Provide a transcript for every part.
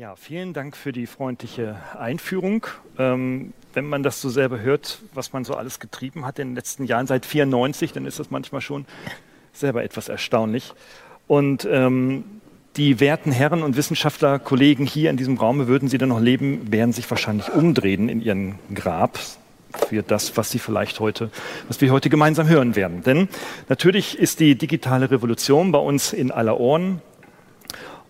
Ja, vielen Dank für die freundliche Einführung. Ähm, wenn man das so selber hört, was man so alles getrieben hat in den letzten Jahren, seit 94, dann ist das manchmal schon selber etwas erstaunlich. Und ähm, die werten Herren und Wissenschaftler, Kollegen hier in diesem Raum, würden sie dann noch leben, werden sich wahrscheinlich umdrehen in ihren Grab für das, was sie vielleicht heute, was wir heute gemeinsam hören werden. Denn natürlich ist die digitale Revolution bei uns in aller Ohren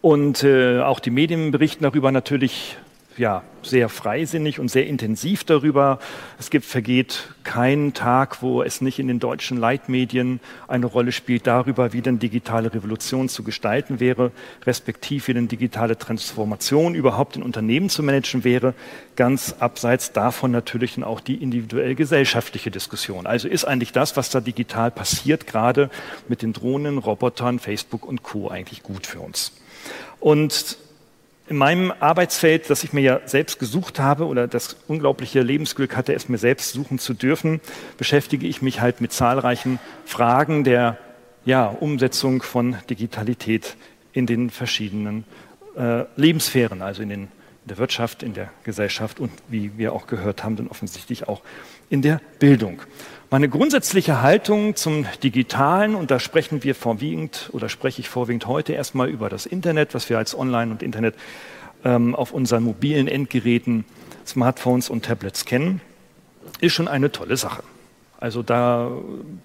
und äh, auch die Medien berichten darüber natürlich ja, sehr freisinnig und sehr intensiv darüber. Es gibt, vergeht kein Tag, wo es nicht in den deutschen Leitmedien eine Rolle spielt darüber, wie denn digitale Revolution zu gestalten wäre, respektive wie denn digitale Transformation überhaupt in Unternehmen zu managen wäre. Ganz abseits davon natürlich dann auch die individuell gesellschaftliche Diskussion. Also ist eigentlich das, was da digital passiert, gerade mit den Drohnen, Robotern, Facebook und Co. eigentlich gut für uns. Und in meinem Arbeitsfeld, das ich mir ja selbst gesucht habe oder das unglaubliche Lebensglück hatte, es mir selbst suchen zu dürfen, beschäftige ich mich halt mit zahlreichen Fragen der ja, Umsetzung von Digitalität in den verschiedenen äh, Lebenssphären, also in, den, in der Wirtschaft, in der Gesellschaft und wie wir auch gehört haben, dann offensichtlich auch in der Bildung. Meine grundsätzliche Haltung zum Digitalen, und da sprechen wir vorwiegend oder spreche ich vorwiegend heute erstmal über das Internet, was wir als Online und Internet ähm, auf unseren mobilen Endgeräten, Smartphones und Tablets kennen, ist schon eine tolle Sache. Also da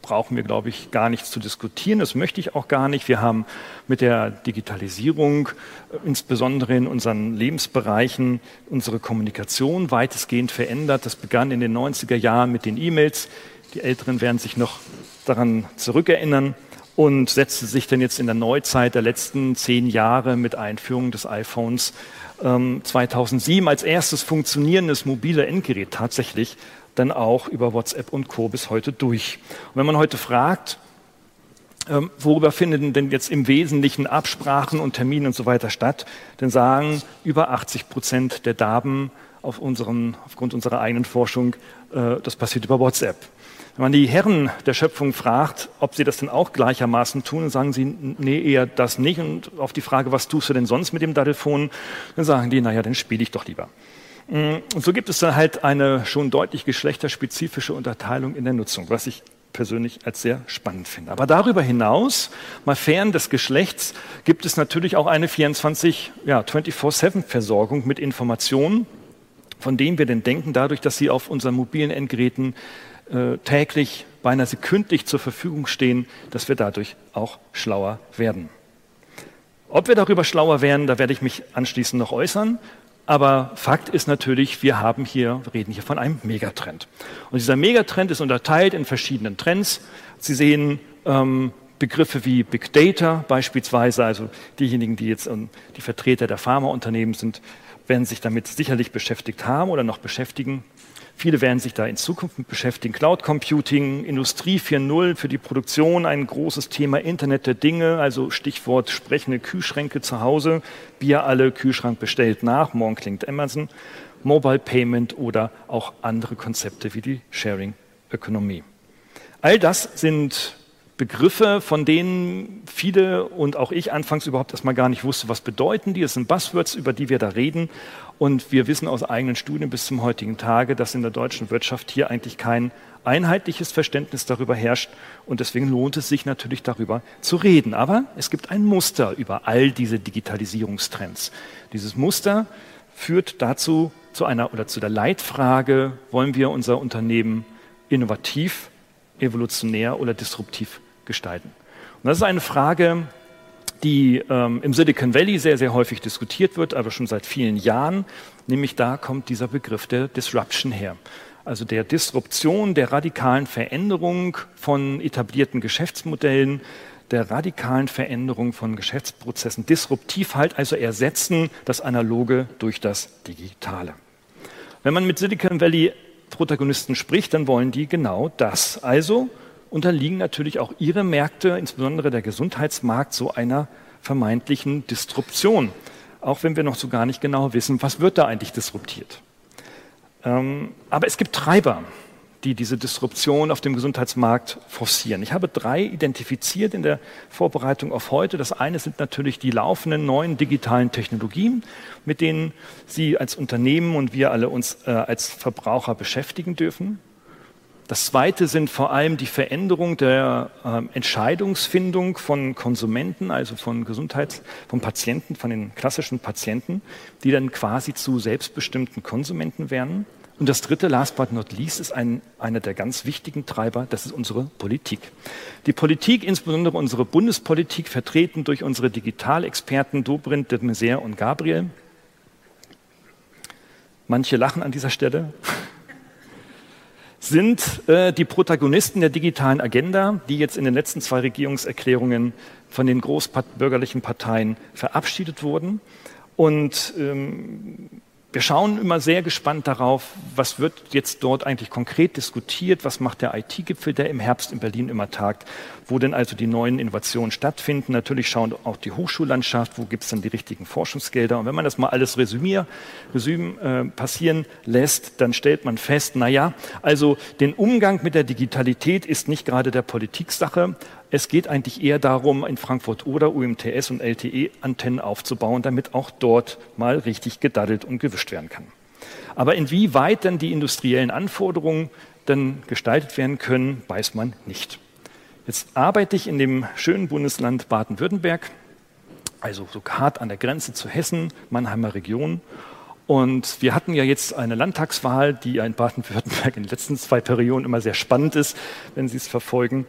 brauchen wir, glaube ich, gar nichts zu diskutieren. Das möchte ich auch gar nicht. Wir haben mit der Digitalisierung, äh, insbesondere in unseren Lebensbereichen, unsere Kommunikation weitestgehend verändert. Das begann in den 90er Jahren mit den E-Mails, die Älteren werden sich noch daran zurückerinnern und setzte sich dann jetzt in der Neuzeit der letzten zehn Jahre mit Einführung des iPhones ähm, 2007 als erstes funktionierendes mobile Endgerät tatsächlich dann auch über WhatsApp und Co. bis heute durch. Und wenn man heute fragt, ähm, worüber finden denn jetzt im Wesentlichen Absprachen und Termine und so weiter statt, dann sagen über 80 Prozent der Daten auf unseren, aufgrund unserer eigenen Forschung, äh, das passiert über WhatsApp. Wenn man die Herren der Schöpfung fragt, ob sie das denn auch gleichermaßen tun, dann sagen sie, nee, eher das nicht. Und auf die Frage, was tust du denn sonst mit dem Daddelfon, dann sagen die, naja, dann spiele ich doch lieber. Mm, und so gibt es dann halt eine schon deutlich geschlechterspezifische Unterteilung in der Nutzung, was ich persönlich als sehr spannend finde. Aber darüber hinaus, mal fern des Geschlechts, gibt es natürlich auch eine 24, ja, 24-7-Versorgung mit Informationen, von denen wir denn denken, dadurch, dass sie auf unseren mobilen Endgeräten äh, täglich, beinahe sekündlich zur Verfügung stehen, dass wir dadurch auch schlauer werden. Ob wir darüber schlauer werden, da werde ich mich anschließend noch äußern. Aber Fakt ist natürlich, wir haben hier, reden hier von einem Megatrend. Und dieser Megatrend ist unterteilt in verschiedenen Trends. Sie sehen ähm, Begriffe wie Big Data beispielsweise, also diejenigen, die jetzt ähm, die Vertreter der Pharmaunternehmen sind, werden sich damit sicherlich beschäftigt haben oder noch beschäftigen. Viele werden sich da in Zukunft mit beschäftigen. Cloud Computing, Industrie 4.0 für die Produktion, ein großes Thema Internet der Dinge, also Stichwort sprechende Kühlschränke zu Hause. Bier alle, Kühlschrank bestellt nach, morgen klingt Amazon. Mobile Payment oder auch andere Konzepte wie die Sharing Ökonomie. All das sind Begriffe, von denen viele und auch ich anfangs überhaupt erstmal gar nicht wusste, was bedeuten die. Es sind Buzzwords, über die wir da reden. Und wir wissen aus eigenen Studien bis zum heutigen Tage, dass in der deutschen Wirtschaft hier eigentlich kein einheitliches Verständnis darüber herrscht. Und deswegen lohnt es sich natürlich darüber zu reden. Aber es gibt ein Muster über all diese Digitalisierungstrends. Dieses Muster führt dazu zu einer oder zu der Leitfrage, wollen wir unser Unternehmen innovativ, evolutionär oder disruptiv gestalten? Und das ist eine Frage, die ähm, im Silicon Valley sehr, sehr häufig diskutiert wird, aber schon seit vielen Jahren. Nämlich da kommt dieser Begriff der Disruption her. Also der Disruption, der radikalen Veränderung von etablierten Geschäftsmodellen, der radikalen Veränderung von Geschäftsprozessen. Disruptiv halt, also ersetzen das Analoge durch das Digitale. Wenn man mit Silicon Valley Protagonisten spricht, dann wollen die genau das. Also unterliegen natürlich auch ihre Märkte, insbesondere der Gesundheitsmarkt, so einer vermeintlichen Disruption. Auch wenn wir noch so gar nicht genau wissen, was wird da eigentlich disruptiert. Ähm, aber es gibt Treiber, die diese Disruption auf dem Gesundheitsmarkt forcieren. Ich habe drei identifiziert in der Vorbereitung auf heute. Das eine sind natürlich die laufenden neuen digitalen Technologien, mit denen Sie als Unternehmen und wir alle uns äh, als Verbraucher beschäftigen dürfen. Das zweite sind vor allem die Veränderung der äh, Entscheidungsfindung von Konsumenten, also von Gesundheits-, von Patienten, von den klassischen Patienten, die dann quasi zu selbstbestimmten Konsumenten werden. Und das dritte, last but not least, ist ein, einer der ganz wichtigen Treiber, das ist unsere Politik. Die Politik, insbesondere unsere Bundespolitik, vertreten durch unsere Digitalexperten Dobrindt, de Maizière und Gabriel. Manche lachen an dieser Stelle sind äh, die Protagonisten der digitalen Agenda, die jetzt in den letzten zwei Regierungserklärungen von den großbürgerlichen Parteien verabschiedet wurden. Und ähm, wir schauen immer sehr gespannt darauf, was wird jetzt dort eigentlich konkret diskutiert, was macht der IT-Gipfel, der im Herbst in Berlin immer tagt, wo denn also die neuen Innovationen stattfinden. Natürlich schauen auch die Hochschullandschaft, wo gibt es dann die richtigen Forschungsgelder. Und wenn man das mal alles resümier, resüm, äh, passieren lässt, dann stellt man fest, na ja, also den Umgang mit der Digitalität ist nicht gerade der Politiksache, es geht eigentlich eher darum, in Frankfurt oder UMTS und LTE-Antennen aufzubauen, damit auch dort mal richtig gedaddelt und gewischt werden kann. Aber inwieweit dann die industriellen Anforderungen dann gestaltet werden können, weiß man nicht. Jetzt arbeite ich in dem schönen Bundesland Baden-Württemberg, also so hart an der Grenze zu Hessen, Mannheimer Region. Und wir hatten ja jetzt eine Landtagswahl, die in Baden-Württemberg in den letzten zwei Perioden immer sehr spannend ist, wenn Sie es verfolgen.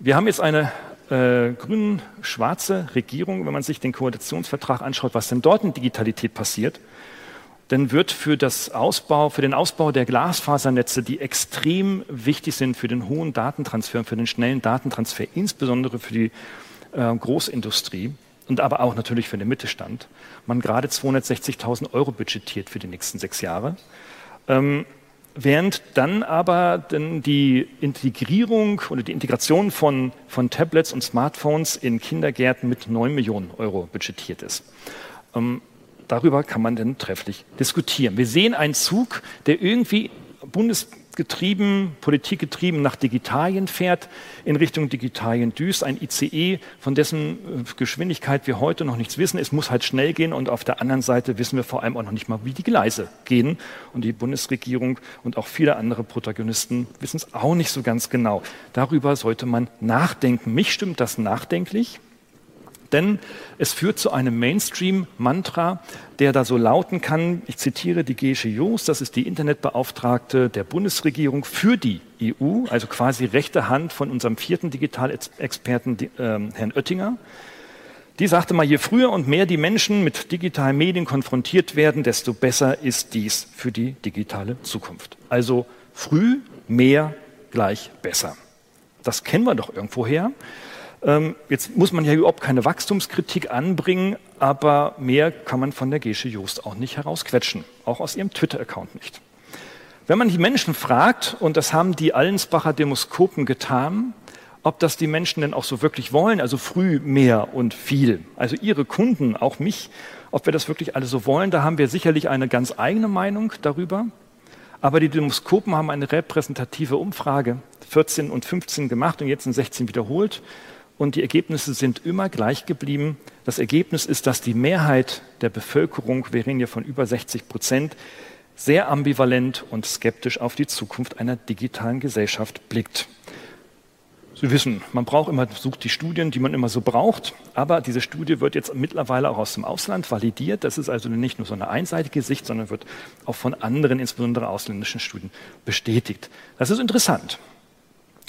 Wir haben jetzt eine äh, grün-schwarze Regierung. Wenn man sich den Koalitionsvertrag anschaut, was denn dort in Digitalität passiert, dann wird für, das Ausbau, für den Ausbau der Glasfasernetze, die extrem wichtig sind für den hohen Datentransfer, für den schnellen Datentransfer, insbesondere für die äh, Großindustrie und aber auch natürlich für den Mittelstand, man gerade 260.000 Euro budgetiert für die nächsten sechs Jahre. Ähm, während dann aber dann die Integrierung oder die Integration von, von Tablets und Smartphones in Kindergärten mit 9 Millionen Euro budgetiert ist. Ähm, darüber kann man dann trefflich diskutieren. Wir sehen einen Zug, der irgendwie bundes getrieben, politikgetrieben nach Digitalien fährt, in Richtung Digitalien düst, ein ICE, von dessen äh, Geschwindigkeit wir heute noch nichts wissen. Es muss halt schnell gehen und auf der anderen Seite wissen wir vor allem auch noch nicht mal, wie die Gleise gehen. Und die Bundesregierung und auch viele andere Protagonisten wissen es auch nicht so ganz genau. Darüber sollte man nachdenken. Mich stimmt das nachdenklich denn es führt zu einem Mainstream-Mantra, der da so lauten kann, ich zitiere die Gesche Joos, das ist die Internetbeauftragte der Bundesregierung für die EU, also quasi rechte Hand von unserem vierten Digitalexperten, äh, Herrn Oettinger. Die sagte mal, je früher und mehr die Menschen mit digitalen Medien konfrontiert werden, desto besser ist dies für die digitale Zukunft. Also früh, mehr, gleich besser. Das kennen wir doch irgendwoher. Ähm, jetzt muss man ja überhaupt keine Wachstumskritik anbringen, aber mehr kann man von der Gesche Joost auch nicht herausquetschen, auch aus ihrem Twitter-Account nicht. Wenn man die Menschen fragt, und das haben die Allensbacher Demoskopen getan, ob das die Menschen denn auch so wirklich wollen, also früh mehr und viel, also ihre Kunden, auch mich, ob wir das wirklich alle so wollen, da haben wir sicherlich eine ganz eigene Meinung darüber. Aber die Demoskopen haben eine repräsentative Umfrage 14 und 15 gemacht und jetzt in 16 wiederholt und die Ergebnisse sind immer gleich geblieben. Das Ergebnis ist, dass die Mehrheit der Bevölkerung, wir reden hier von über 60 Prozent, sehr ambivalent und skeptisch auf die Zukunft einer digitalen Gesellschaft blickt. Sie wissen, man braucht immer, sucht die Studien, die man immer so braucht, aber diese Studie wird jetzt mittlerweile auch aus dem Ausland validiert. Das ist also nicht nur so eine einseitige Sicht, sondern wird auch von anderen, insbesondere ausländischen Studien bestätigt. Das ist interessant.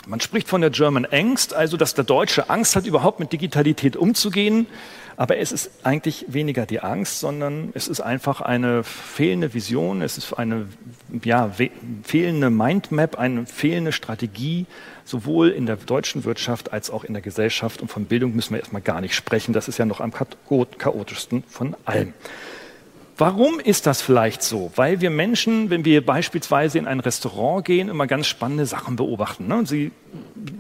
Man spricht von der German Angst, also dass der Deutsche Angst hat, überhaupt mit Digitalität umzugehen. Aber es ist eigentlich weniger die Angst, sondern es ist einfach eine fehlende Vision, es ist eine ja, fehlende Mindmap, eine fehlende Strategie, sowohl in der deutschen Wirtschaft als auch in der Gesellschaft. Und von Bildung müssen wir erstmal gar nicht sprechen. Das ist ja noch am chaotischsten von allem. Warum ist das vielleicht so? Weil wir Menschen, wenn wir beispielsweise in ein Restaurant gehen, immer ganz spannende Sachen beobachten. Ne? Sie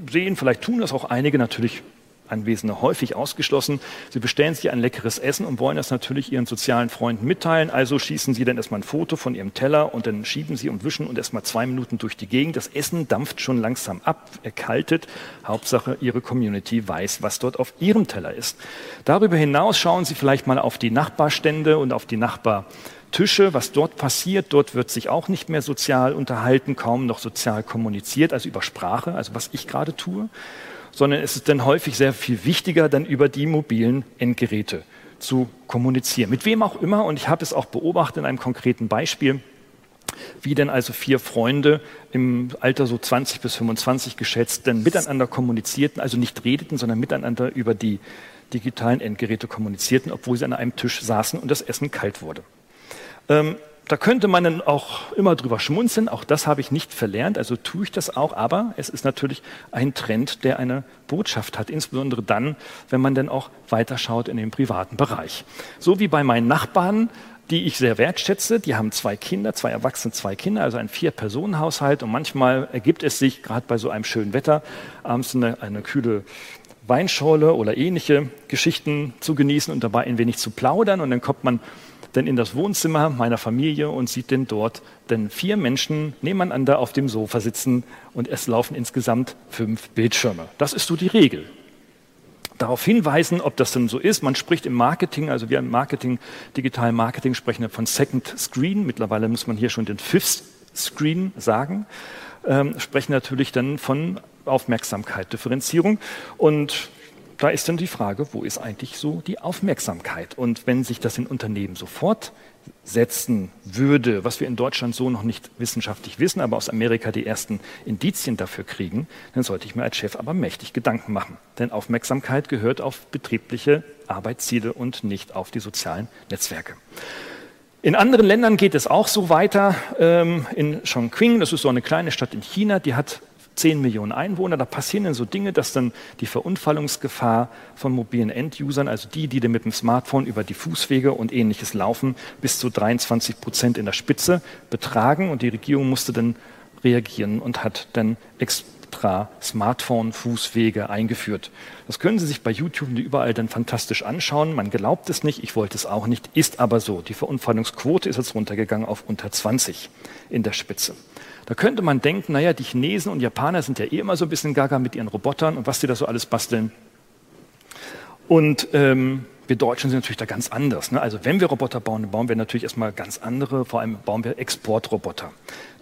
sehen, vielleicht tun das auch einige natürlich Anwesende häufig ausgeschlossen. Sie bestellen sich ein leckeres Essen und wollen das natürlich ihren sozialen Freunden mitteilen. Also schießen sie dann erstmal ein Foto von ihrem Teller und dann schieben sie und wischen und erstmal zwei Minuten durch die Gegend. Das Essen dampft schon langsam ab, erkaltet. Hauptsache, ihre Community weiß, was dort auf ihrem Teller ist. Darüber hinaus schauen sie vielleicht mal auf die Nachbarstände und auf die Nachbartische, was dort passiert. Dort wird sich auch nicht mehr sozial unterhalten, kaum noch sozial kommuniziert, also über Sprache, also was ich gerade tue sondern es ist dann häufig sehr viel wichtiger, dann über die mobilen Endgeräte zu kommunizieren. Mit wem auch immer, und ich habe es auch beobachtet in einem konkreten Beispiel, wie denn also vier Freunde im Alter so 20 bis 25 geschätzt denn miteinander kommunizierten, also nicht redeten, sondern miteinander über die digitalen Endgeräte kommunizierten, obwohl sie an einem Tisch saßen und das Essen kalt wurde. Ähm, da könnte man dann auch immer drüber schmunzeln, auch das habe ich nicht verlernt, also tue ich das auch, aber es ist natürlich ein Trend, der eine Botschaft hat, insbesondere dann, wenn man dann auch weiterschaut in den privaten Bereich. So wie bei meinen Nachbarn, die ich sehr wertschätze, die haben zwei Kinder, zwei Erwachsene, zwei Kinder, also ein Vier-Personen-Haushalt und manchmal ergibt es sich, gerade bei so einem schönen Wetter, abends eine, eine kühle Weinschorle oder ähnliche Geschichten zu genießen und dabei ein wenig zu plaudern und dann kommt man denn in das Wohnzimmer meiner Familie und sieht denn dort denn vier Menschen nebeneinander auf dem Sofa sitzen und es laufen insgesamt fünf Bildschirme. Das ist so die Regel. Darauf hinweisen, ob das denn so ist. Man spricht im Marketing, also wir im Marketing, digitalen Marketing sprechen von Second Screen. Mittlerweile muss man hier schon den Fifth Screen sagen. Ähm, sprechen natürlich dann von Aufmerksamkeit, Differenzierung. Und da ist dann die Frage, wo ist eigentlich so die Aufmerksamkeit? Und wenn sich das in Unternehmen sofort setzen würde, was wir in Deutschland so noch nicht wissenschaftlich wissen, aber aus Amerika die ersten Indizien dafür kriegen, dann sollte ich mir als Chef aber mächtig Gedanken machen. Denn Aufmerksamkeit gehört auf betriebliche Arbeitsziele und nicht auf die sozialen Netzwerke. In anderen Ländern geht es auch so weiter. Ähm, in Chongqing, das ist so eine kleine Stadt in China, die hat 10 Millionen Einwohner, da passieren dann so Dinge, dass dann die Verunfallungsgefahr von mobilen Endusern, also die, die mit dem Smartphone über die Fußwege und ähnliches laufen, bis zu 23 Prozent in der Spitze betragen. Und die Regierung musste dann reagieren und hat dann extra Smartphone-Fußwege eingeführt. Das können Sie sich bei YouTube überall dann fantastisch anschauen. Man glaubt es nicht, ich wollte es auch nicht, ist aber so. Die Verunfallungsquote ist jetzt runtergegangen auf unter 20 in der Spitze. Da könnte man denken, naja, die Chinesen und Japaner sind ja eh immer so ein bisschen gaga mit ihren Robotern und was die da so alles basteln. Und ähm, wir Deutschen sind natürlich da ganz anders. Ne? Also wenn wir Roboter bauen, dann bauen wir natürlich erstmal ganz andere, vor allem bauen wir Exportroboter.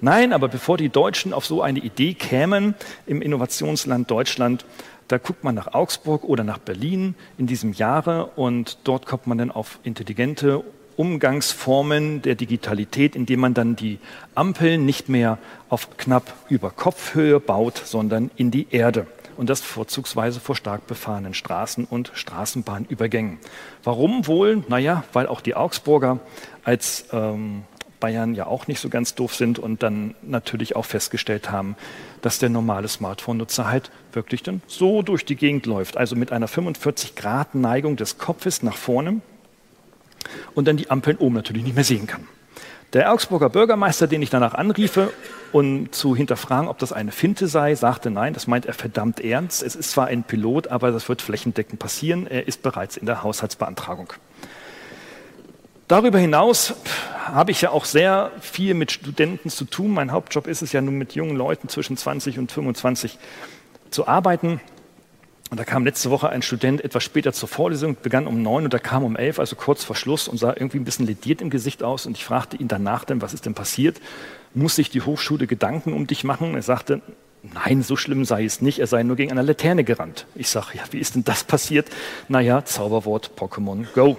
Nein, aber bevor die Deutschen auf so eine Idee kämen, im Innovationsland Deutschland, da guckt man nach Augsburg oder nach Berlin in diesem Jahre und dort kommt man dann auf intelligente Umgangsformen der Digitalität, indem man dann die Ampeln nicht mehr auf knapp über Kopfhöhe baut, sondern in die Erde. Und das vorzugsweise vor stark befahrenen Straßen und Straßenbahnübergängen. Warum wohl? Naja, weil auch die Augsburger als ähm, Bayern ja auch nicht so ganz doof sind und dann natürlich auch festgestellt haben, dass der normale Smartphone-Nutzer halt wirklich dann so durch die Gegend läuft. Also mit einer 45 Grad Neigung des Kopfes nach vorne und dann die Ampeln oben natürlich nicht mehr sehen kann. Der Augsburger Bürgermeister, den ich danach anriefe, um zu hinterfragen, ob das eine Finte sei, sagte nein, das meint er verdammt ernst. Es ist zwar ein Pilot, aber das wird flächendeckend passieren. Er ist bereits in der Haushaltsbeantragung. Darüber hinaus habe ich ja auch sehr viel mit Studenten zu tun. Mein Hauptjob ist es ja nun mit jungen Leuten zwischen 20 und 25 zu arbeiten. Und da kam letzte Woche ein Student etwas später zur Vorlesung, begann um neun und er kam um elf, also kurz vor Schluss und sah irgendwie ein bisschen lediert im Gesicht aus. Und ich fragte ihn danach dann, was ist denn passiert? Muss sich die Hochschule Gedanken um dich machen? Er sagte, nein, so schlimm sei es nicht, er sei nur gegen eine Laterne gerannt. Ich sage, ja, wie ist denn das passiert? Naja, Zauberwort Pokémon Go.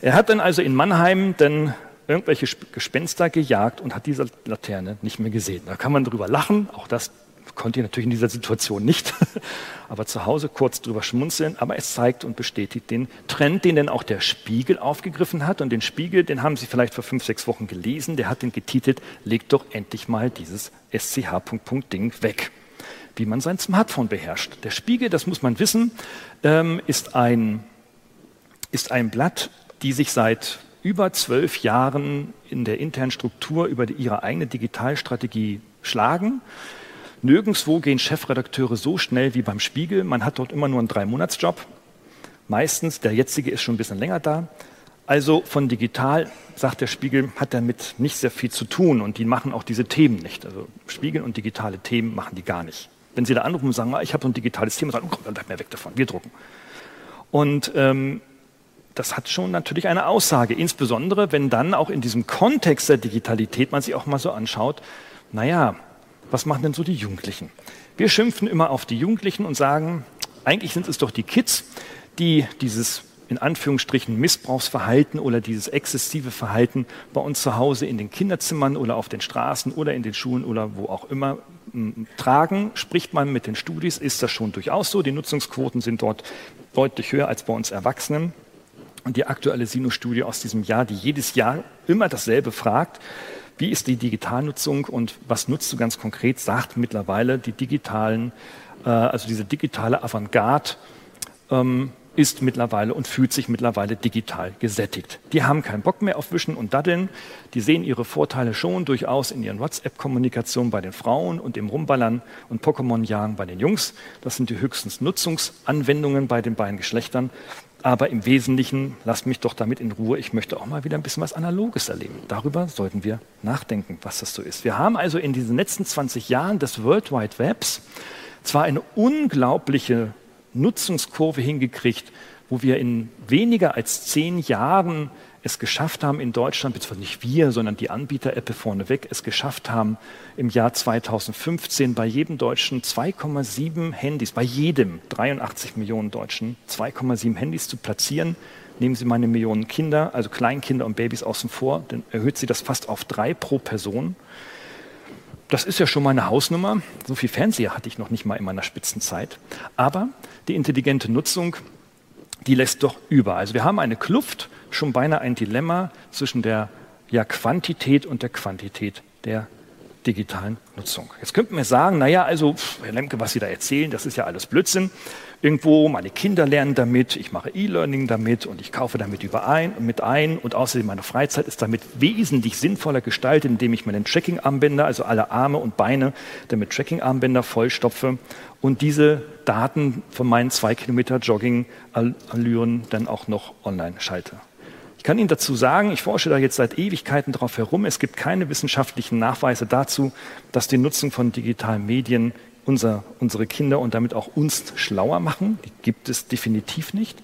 Er hat dann also in Mannheim dann irgendwelche Gespenster gejagt und hat diese Laterne nicht mehr gesehen. Da kann man drüber lachen, auch das konnte ich natürlich in dieser Situation nicht, aber zu Hause kurz drüber schmunzeln. Aber es zeigt und bestätigt den Trend, den dann auch der Spiegel aufgegriffen hat. Und den Spiegel, den haben Sie vielleicht vor fünf, sechs Wochen gelesen. Der hat den getitelt: Legt doch endlich mal dieses SCH. Ding weg. Wie man sein Smartphone beherrscht. Der Spiegel, das muss man wissen, ähm, ist ein, ist ein Blatt, die sich seit über zwölf Jahren in der internen Struktur über die, ihre eigene Digitalstrategie schlagen Nirgendwo gehen Chefredakteure so schnell wie beim Spiegel. Man hat dort immer nur einen Drei-Monats-Job. Meistens, der jetzige ist schon ein bisschen länger da. Also von digital, sagt der Spiegel, hat damit nicht sehr viel zu tun und die machen auch diese Themen nicht. Also Spiegel und digitale Themen machen die gar nicht. Wenn Sie da anrufen und sagen, ah, ich habe so ein digitales Thema, sagen, oh, dann bleibt mir weg davon, wir drucken. Und ähm, das hat schon natürlich eine Aussage, insbesondere wenn dann auch in diesem Kontext der Digitalität man sich auch mal so anschaut, naja, was machen denn so die Jugendlichen? Wir schimpfen immer auf die Jugendlichen und sagen, eigentlich sind es doch die Kids, die dieses in Anführungsstrichen Missbrauchsverhalten oder dieses exzessive Verhalten bei uns zu Hause in den Kinderzimmern oder auf den Straßen oder in den Schulen oder wo auch immer tragen. Spricht man mit den Studis, ist das schon durchaus so. Die Nutzungsquoten sind dort deutlich höher als bei uns Erwachsenen. Und die aktuelle Sino-Studie aus diesem Jahr, die jedes Jahr immer dasselbe fragt, wie ist die Digitalnutzung und was nutzt du ganz konkret, sagt mittlerweile die digitalen, äh, also diese digitale Avantgarde, ähm, ist mittlerweile und fühlt sich mittlerweile digital gesättigt. Die haben keinen Bock mehr auf Wischen und Daddeln. Die sehen ihre Vorteile schon durchaus in ihren WhatsApp-Kommunikationen bei den Frauen und im Rumballern und Pokémon-Jagen bei den Jungs. Das sind die höchstens Nutzungsanwendungen bei den beiden Geschlechtern. Aber im Wesentlichen, lasst mich doch damit in Ruhe, ich möchte auch mal wieder ein bisschen was Analoges erleben. Darüber sollten wir nachdenken, was das so ist. Wir haben also in diesen letzten 20 Jahren des World Wide Webs zwar eine unglaubliche Nutzungskurve hingekriegt, wo wir in weniger als zehn Jahren es geschafft haben in Deutschland, beziehungsweise nicht wir, sondern die Anbieter-App vorneweg, es geschafft haben, im Jahr 2015 bei jedem Deutschen 2,7 Handys, bei jedem 83 Millionen Deutschen 2,7 Handys zu platzieren. Nehmen Sie meine Millionen Kinder, also Kleinkinder und Babys außen vor, dann erhöht sie das fast auf drei pro Person. Das ist ja schon mal eine Hausnummer. So viel Fernseher hatte ich noch nicht mal in meiner Spitzenzeit. Aber die intelligente Nutzung, die lässt doch über. Also wir haben eine Kluft, schon beinahe ein Dilemma zwischen der ja, Quantität und der Quantität der digitalen Nutzung. Jetzt könnten wir sagen, naja, also, Herr Lemke, was Sie da erzählen, das ist ja alles Blödsinn. Irgendwo, meine Kinder lernen damit, ich mache E-Learning damit und ich kaufe damit überein, mit ein und außerdem meine Freizeit ist damit wesentlich sinnvoller gestaltet, indem ich meinen Tracking-Armbänder, also alle Arme und Beine, damit Tracking-Armbänder vollstopfe und diese Daten von meinen zwei Kilometer Jogging-Allüren dann auch noch online schalte. Ich kann Ihnen dazu sagen, ich forsche da jetzt seit Ewigkeiten drauf herum. Es gibt keine wissenschaftlichen Nachweise dazu, dass die Nutzung von digitalen Medien unser, unsere Kinder und damit auch uns schlauer machen. Die gibt es definitiv nicht.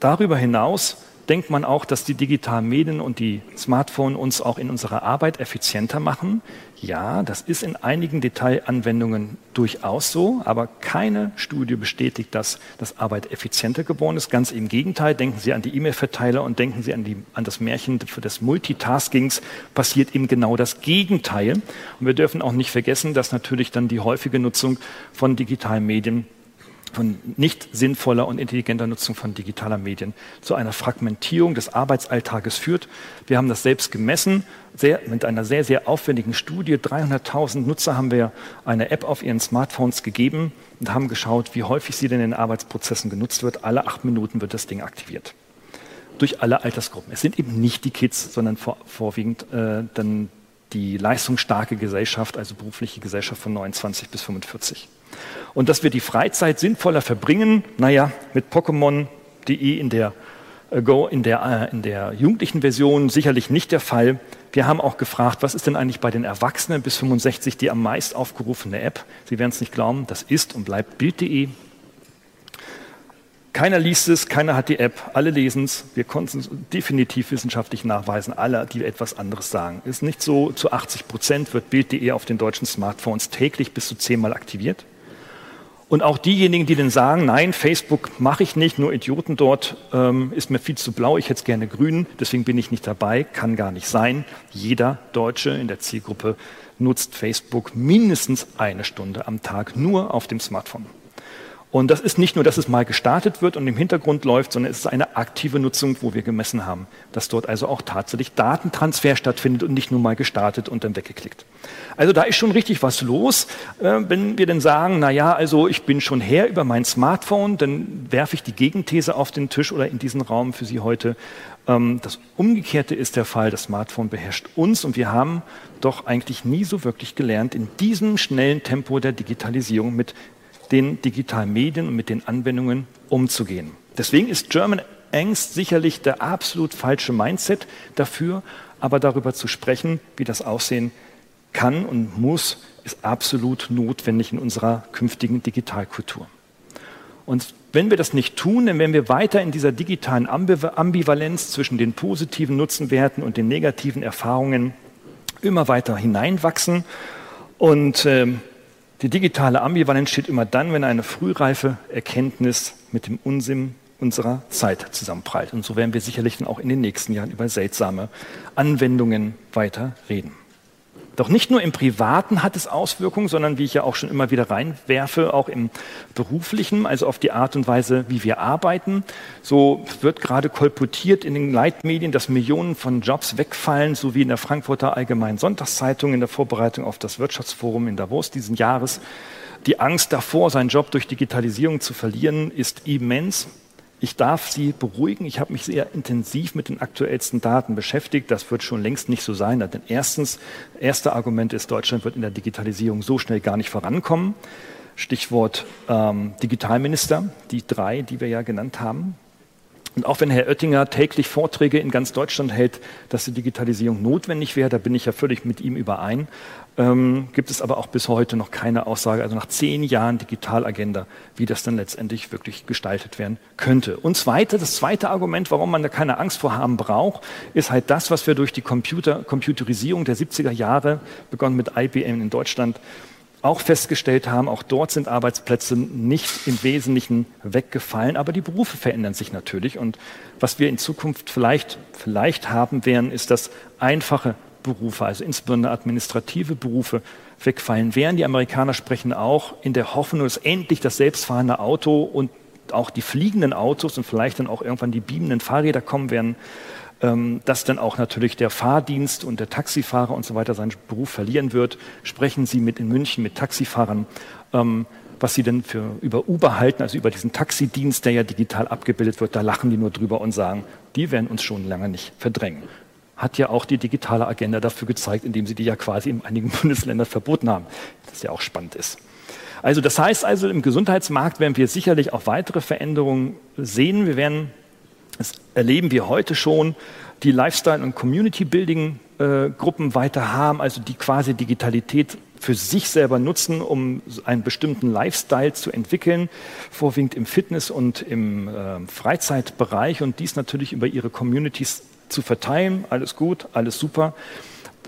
Darüber hinaus denkt man auch, dass die digitalen Medien und die Smartphones uns auch in unserer Arbeit effizienter machen. Ja, das ist in einigen Detailanwendungen durchaus so, aber keine Studie bestätigt, dass das Arbeit effizienter geworden ist. Ganz im Gegenteil, denken Sie an die E-Mail-Verteiler und denken Sie an, die, an das Märchen des Multitaskings, passiert eben genau das Gegenteil. Und wir dürfen auch nicht vergessen, dass natürlich dann die häufige Nutzung von digitalen Medien von nicht sinnvoller und intelligenter Nutzung von digitaler Medien zu einer Fragmentierung des Arbeitsalltages führt. Wir haben das selbst gemessen, sehr, mit einer sehr, sehr aufwendigen Studie. 300.000 Nutzer haben wir eine App auf ihren Smartphones gegeben und haben geschaut, wie häufig sie denn in Arbeitsprozessen genutzt wird. Alle acht Minuten wird das Ding aktiviert. Durch alle Altersgruppen. Es sind eben nicht die Kids, sondern vor, vorwiegend äh, dann die leistungsstarke Gesellschaft, also berufliche Gesellschaft von 29 bis 45. Und dass wir die Freizeit sinnvoller verbringen, naja, mit Pokémon.de in der äh, Go in der, äh, in der jugendlichen Version sicherlich nicht der Fall. Wir haben auch gefragt, was ist denn eigentlich bei den Erwachsenen bis 65 die am meist aufgerufene App? Sie werden es nicht glauben, das ist und bleibt Bild.de. Keiner liest es, keiner hat die App, alle lesen es. Wir konnten es definitiv wissenschaftlich nachweisen, alle, die etwas anderes sagen. Ist nicht so, zu 80 Prozent wird Bild.de auf den deutschen Smartphones täglich bis zu zehnmal aktiviert. Und auch diejenigen, die dann sagen, nein, Facebook mache ich nicht, nur Idioten dort, ähm, ist mir viel zu blau, ich hätte es gerne grün, deswegen bin ich nicht dabei, kann gar nicht sein. Jeder Deutsche in der Zielgruppe nutzt Facebook mindestens eine Stunde am Tag nur auf dem Smartphone. Und das ist nicht nur, dass es mal gestartet wird und im Hintergrund läuft, sondern es ist eine aktive Nutzung, wo wir gemessen haben, dass dort also auch tatsächlich Datentransfer stattfindet und nicht nur mal gestartet und dann weggeklickt. Also da ist schon richtig was los. Äh, wenn wir dann sagen, na ja, also ich bin schon her über mein Smartphone, dann werfe ich die Gegenthese auf den Tisch oder in diesen Raum für Sie heute. Ähm, das Umgekehrte ist der Fall. Das Smartphone beherrscht uns und wir haben doch eigentlich nie so wirklich gelernt, in diesem schnellen Tempo der Digitalisierung mit den digitalen Medien und mit den Anwendungen umzugehen. Deswegen ist German Angst sicherlich der absolut falsche Mindset dafür, aber darüber zu sprechen, wie das aussehen kann und muss, ist absolut notwendig in unserer künftigen Digitalkultur. Und wenn wir das nicht tun, dann werden wir weiter in dieser digitalen Ambivalenz zwischen den positiven Nutzenwerten und den negativen Erfahrungen immer weiter hineinwachsen. Und ähm, die digitale Ambivalenz steht immer dann, wenn eine frühreife Erkenntnis mit dem Unsinn unserer Zeit zusammenprallt. Und so werden wir sicherlich dann auch in den nächsten Jahren über seltsame Anwendungen weiter reden. Doch nicht nur im Privaten hat es Auswirkungen, sondern wie ich ja auch schon immer wieder reinwerfe, auch im Beruflichen, also auf die Art und Weise, wie wir arbeiten. So wird gerade kolportiert in den Leitmedien, dass Millionen von Jobs wegfallen, so wie in der Frankfurter Allgemeinen Sonntagszeitung in der Vorbereitung auf das Wirtschaftsforum in Davos diesen Jahres. Die Angst davor, seinen Job durch Digitalisierung zu verlieren, ist immens. Ich darf Sie beruhigen. Ich habe mich sehr intensiv mit den aktuellsten Daten beschäftigt. Das wird schon längst nicht so sein. Denn erstens, erste Argument ist, Deutschland wird in der Digitalisierung so schnell gar nicht vorankommen. Stichwort ähm, Digitalminister, die drei, die wir ja genannt haben. Und auch wenn Herr Oettinger täglich Vorträge in ganz Deutschland hält, dass die Digitalisierung notwendig wäre, da bin ich ja völlig mit ihm überein, ähm, gibt es aber auch bis heute noch keine Aussage, also nach zehn Jahren Digitalagenda, wie das dann letztendlich wirklich gestaltet werden könnte. Und zweite, das zweite Argument, warum man da keine Angst vor haben braucht, ist halt das, was wir durch die Computer, Computerisierung der 70er Jahre, begonnen mit IBM in Deutschland, auch festgestellt haben, auch dort sind Arbeitsplätze nicht im Wesentlichen weggefallen, aber die Berufe verändern sich natürlich. Und was wir in Zukunft vielleicht, vielleicht haben werden, ist, dass einfache Berufe, also insbesondere administrative Berufe, wegfallen werden. Die Amerikaner sprechen auch in der Hoffnung, dass endlich das selbstfahrende Auto und auch die fliegenden Autos und vielleicht dann auch irgendwann die beamenden Fahrräder kommen werden, dass dann auch natürlich der Fahrdienst und der Taxifahrer und so weiter seinen Beruf verlieren wird. Sprechen Sie mit in München mit Taxifahrern, ähm, was Sie denn für über Uber halten, also über diesen Taxidienst, der ja digital abgebildet wird, da lachen die nur drüber und sagen, die werden uns schon lange nicht verdrängen. Hat ja auch die digitale Agenda dafür gezeigt, indem sie die ja quasi in einigen Bundesländern verboten haben, das ja auch spannend ist. Also das heißt also, im Gesundheitsmarkt werden wir sicherlich auch weitere Veränderungen sehen. Wir werden das erleben wir heute schon, die Lifestyle- und Community-Building-Gruppen weiter haben, also die quasi Digitalität für sich selber nutzen, um einen bestimmten Lifestyle zu entwickeln, vorwiegend im Fitness- und im äh, Freizeitbereich und dies natürlich über ihre Communities zu verteilen. Alles gut, alles super.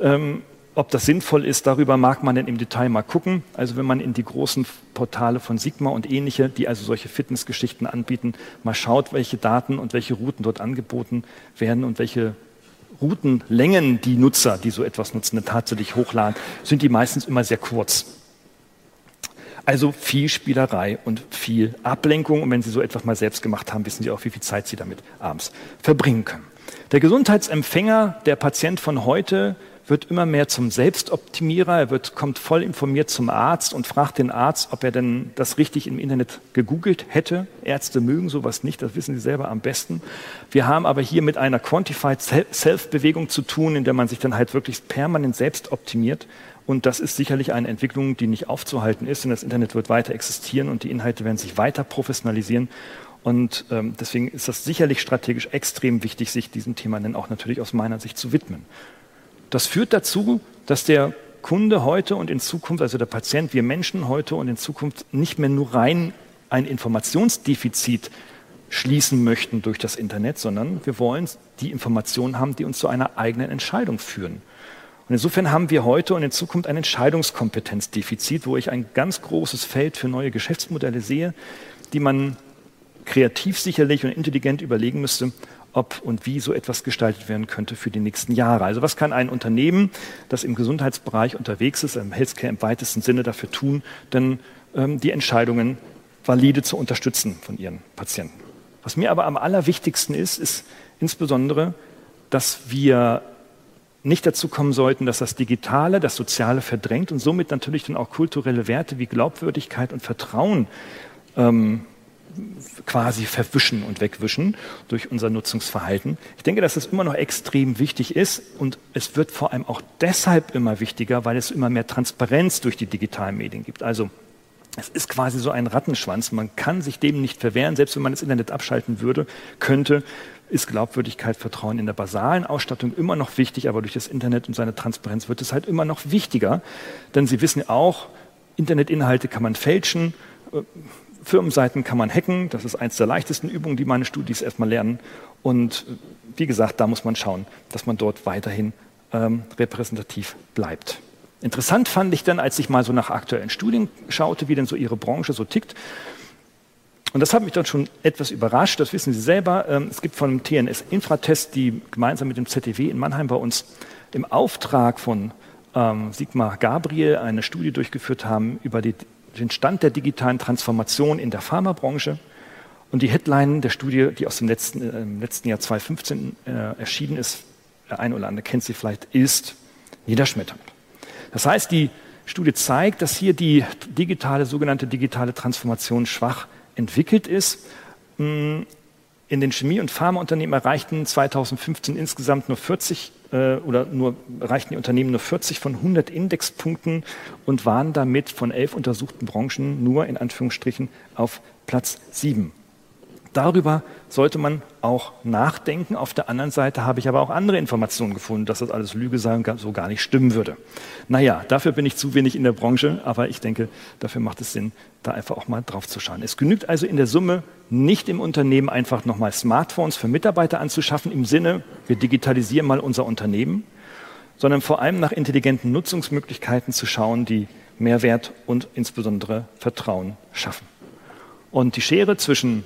Ähm, ob das sinnvoll ist, darüber mag man dann im Detail mal gucken. Also wenn man in die großen Portale von Sigma und ähnliche, die also solche Fitnessgeschichten anbieten, mal schaut, welche Daten und welche Routen dort angeboten werden und welche Routenlängen die Nutzer, die so etwas nutzen, tatsächlich hochladen, sind die meistens immer sehr kurz. Also viel Spielerei und viel Ablenkung. Und wenn Sie so etwas mal selbst gemacht haben, wissen Sie auch, wie viel Zeit Sie damit abends verbringen können. Der Gesundheitsempfänger, der Patient von heute, wird immer mehr zum Selbstoptimierer. Er wird, kommt voll informiert zum Arzt und fragt den Arzt, ob er denn das richtig im Internet gegoogelt hätte. Ärzte mögen sowas nicht, das wissen sie selber am besten. Wir haben aber hier mit einer Quantified Self-Bewegung zu tun, in der man sich dann halt wirklich permanent selbst optimiert. Und das ist sicherlich eine Entwicklung, die nicht aufzuhalten ist, denn das Internet wird weiter existieren und die Inhalte werden sich weiter professionalisieren. Und ähm, deswegen ist das sicherlich strategisch extrem wichtig, sich diesem Thema dann auch natürlich aus meiner Sicht zu widmen. Das führt dazu, dass der Kunde heute und in Zukunft, also der Patient, wir Menschen heute und in Zukunft nicht mehr nur rein ein Informationsdefizit schließen möchten durch das Internet, sondern wir wollen die Informationen haben, die uns zu einer eigenen Entscheidung führen. Und insofern haben wir heute und in Zukunft ein Entscheidungskompetenzdefizit, wo ich ein ganz großes Feld für neue Geschäftsmodelle sehe, die man kreativ sicherlich und intelligent überlegen müsste, ob und wie so etwas gestaltet werden könnte für die nächsten Jahre. Also was kann ein Unternehmen, das im Gesundheitsbereich unterwegs ist, im Healthcare im weitesten Sinne dafür tun, denn ähm, die Entscheidungen valide zu unterstützen von ihren Patienten. Was mir aber am allerwichtigsten ist, ist insbesondere, dass wir nicht dazu kommen sollten, dass das Digitale, das Soziale verdrängt und somit natürlich dann auch kulturelle Werte wie Glaubwürdigkeit und Vertrauen ähm, quasi verwischen und wegwischen durch unser Nutzungsverhalten. Ich denke, dass das immer noch extrem wichtig ist und es wird vor allem auch deshalb immer wichtiger, weil es immer mehr Transparenz durch die digitalen Medien gibt. Also es ist quasi so ein Rattenschwanz. Man kann sich dem nicht verwehren, selbst wenn man das Internet abschalten würde, könnte, ist Glaubwürdigkeit, Vertrauen in der basalen Ausstattung immer noch wichtig, aber durch das Internet und seine Transparenz wird es halt immer noch wichtiger. Denn Sie wissen auch, Internetinhalte kann man fälschen, äh, Firmenseiten kann man hacken, das ist eines der leichtesten Übungen, die meine Studis erstmal lernen. Und äh, wie gesagt, da muss man schauen, dass man dort weiterhin ähm, repräsentativ bleibt. Interessant fand ich dann, als ich mal so nach aktuellen Studien schaute, wie denn so Ihre Branche so tickt, und das hat mich dann schon etwas überrascht, das wissen Sie selber. Ähm, es gibt von dem TNS Infratest, die gemeinsam mit dem ZDW in Mannheim bei uns im Auftrag von ähm, Sigmar Gabriel eine Studie durchgeführt haben über die, den Stand der digitalen Transformation in der Pharmabranche. Und die Headline der Studie, die aus dem letzten, äh, letzten Jahr 2015 äh, erschienen ist, der eine oder andere kennt sie vielleicht, ist niederschmetternd. Das heißt, die Studie zeigt, dass hier die digitale, sogenannte digitale Transformation schwach entwickelt ist. In den Chemie- und Pharmaunternehmen erreichten 2015 insgesamt nur 40 äh, oder nur erreichten die Unternehmen nur 40 von 100 Indexpunkten und waren damit von elf untersuchten Branchen nur in Anführungsstrichen auf Platz 7. Darüber sollte man auch nachdenken. Auf der anderen Seite habe ich aber auch andere Informationen gefunden, dass das alles Lüge sei und so gar nicht stimmen würde. Naja, dafür bin ich zu wenig in der Branche, aber ich denke, dafür macht es Sinn, da einfach auch mal drauf zu schauen. Es genügt also in der Summe nicht im Unternehmen einfach nochmal Smartphones für Mitarbeiter anzuschaffen, im Sinne, wir digitalisieren mal unser Unternehmen, sondern vor allem nach intelligenten Nutzungsmöglichkeiten zu schauen, die Mehrwert und insbesondere Vertrauen schaffen. Und die Schere zwischen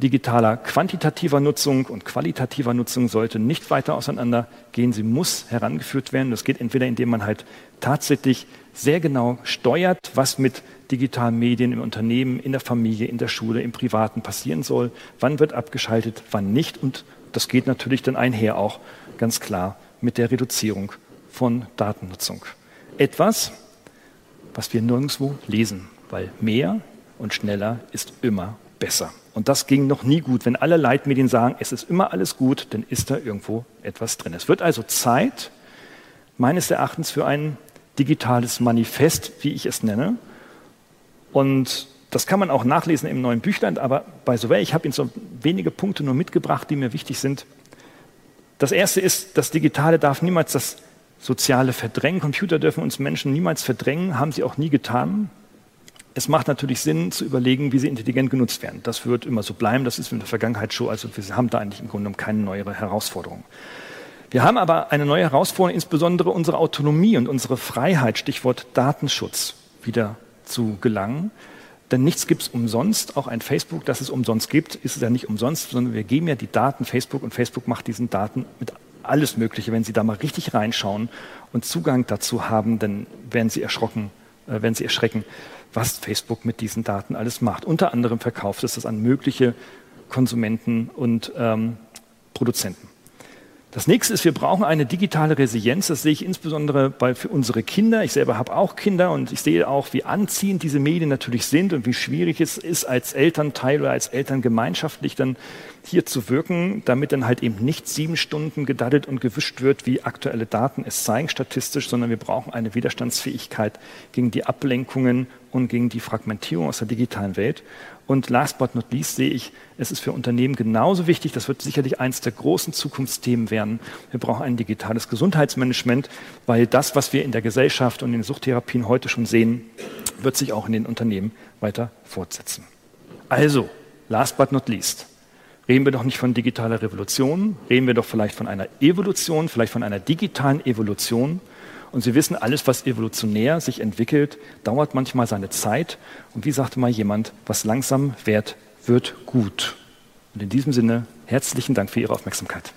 digitaler quantitativer Nutzung und qualitativer Nutzung sollte nicht weiter auseinandergehen. Sie muss herangeführt werden. Das geht entweder, indem man halt tatsächlich sehr genau steuert, was mit digitalen Medien im Unternehmen, in der Familie, in der Schule, im Privaten passieren soll. Wann wird abgeschaltet, wann nicht. Und das geht natürlich dann einher auch ganz klar mit der Reduzierung von Datennutzung. Etwas, was wir nirgendwo lesen, weil mehr und schneller ist immer besser. Und das ging noch nie gut. Wenn alle Leitmedien sagen, es ist immer alles gut, dann ist da irgendwo etwas drin. Es wird also Zeit, meines Erachtens, für ein digitales Manifest, wie ich es nenne. Und das kann man auch nachlesen im neuen Büchlein, aber bei Sowell, ich habe Ihnen so wenige Punkte nur mitgebracht, die mir wichtig sind. Das erste ist, das Digitale darf niemals das Soziale verdrängen. Computer dürfen uns Menschen niemals verdrängen, haben sie auch nie getan. Es macht natürlich Sinn zu überlegen, wie sie intelligent genutzt werden. Das wird immer so bleiben, das ist in der Vergangenheit schon, also wir haben da eigentlich im Grunde genommen keine neuere Herausforderung. Wir haben aber eine neue Herausforderung, insbesondere unsere Autonomie und unsere Freiheit, Stichwort Datenschutz, wieder zu gelangen. Denn nichts gibt es umsonst. Auch ein Facebook, das es umsonst gibt, ist es ja nicht umsonst, sondern wir geben ja die Daten Facebook und Facebook macht diesen Daten mit alles Mögliche. Wenn Sie da mal richtig reinschauen und Zugang dazu haben, dann werden Sie erschrocken, äh, werden Sie erschrecken, was Facebook mit diesen Daten alles macht. Unter anderem verkauft es das an mögliche Konsumenten und ähm, Produzenten. Das nächste ist, wir brauchen eine digitale Resilienz. Das sehe ich insbesondere bei, für unsere Kinder. Ich selber habe auch Kinder und ich sehe auch, wie anziehend diese Medien natürlich sind und wie schwierig es ist, als Elternteil oder als Eltern gemeinschaftlich dann hier zu wirken, damit dann halt eben nicht sieben Stunden gedaddelt und gewischt wird, wie aktuelle Daten es zeigen statistisch, sondern wir brauchen eine Widerstandsfähigkeit gegen die Ablenkungen und gegen die Fragmentierung aus der digitalen Welt. Und last but not least sehe ich, es ist für Unternehmen genauso wichtig, das wird sicherlich eines der großen Zukunftsthemen werden. Wir brauchen ein digitales Gesundheitsmanagement, weil das, was wir in der Gesellschaft und in den Suchttherapien heute schon sehen, wird sich auch in den Unternehmen weiter fortsetzen. Also, last but not least, reden wir doch nicht von digitaler Revolution, reden wir doch vielleicht von einer Evolution, vielleicht von einer digitalen Evolution. Und Sie wissen, alles, was evolutionär sich entwickelt, dauert manchmal seine Zeit. Und wie sagte mal jemand, was langsam währt, wird gut. Und in diesem Sinne, herzlichen Dank für Ihre Aufmerksamkeit.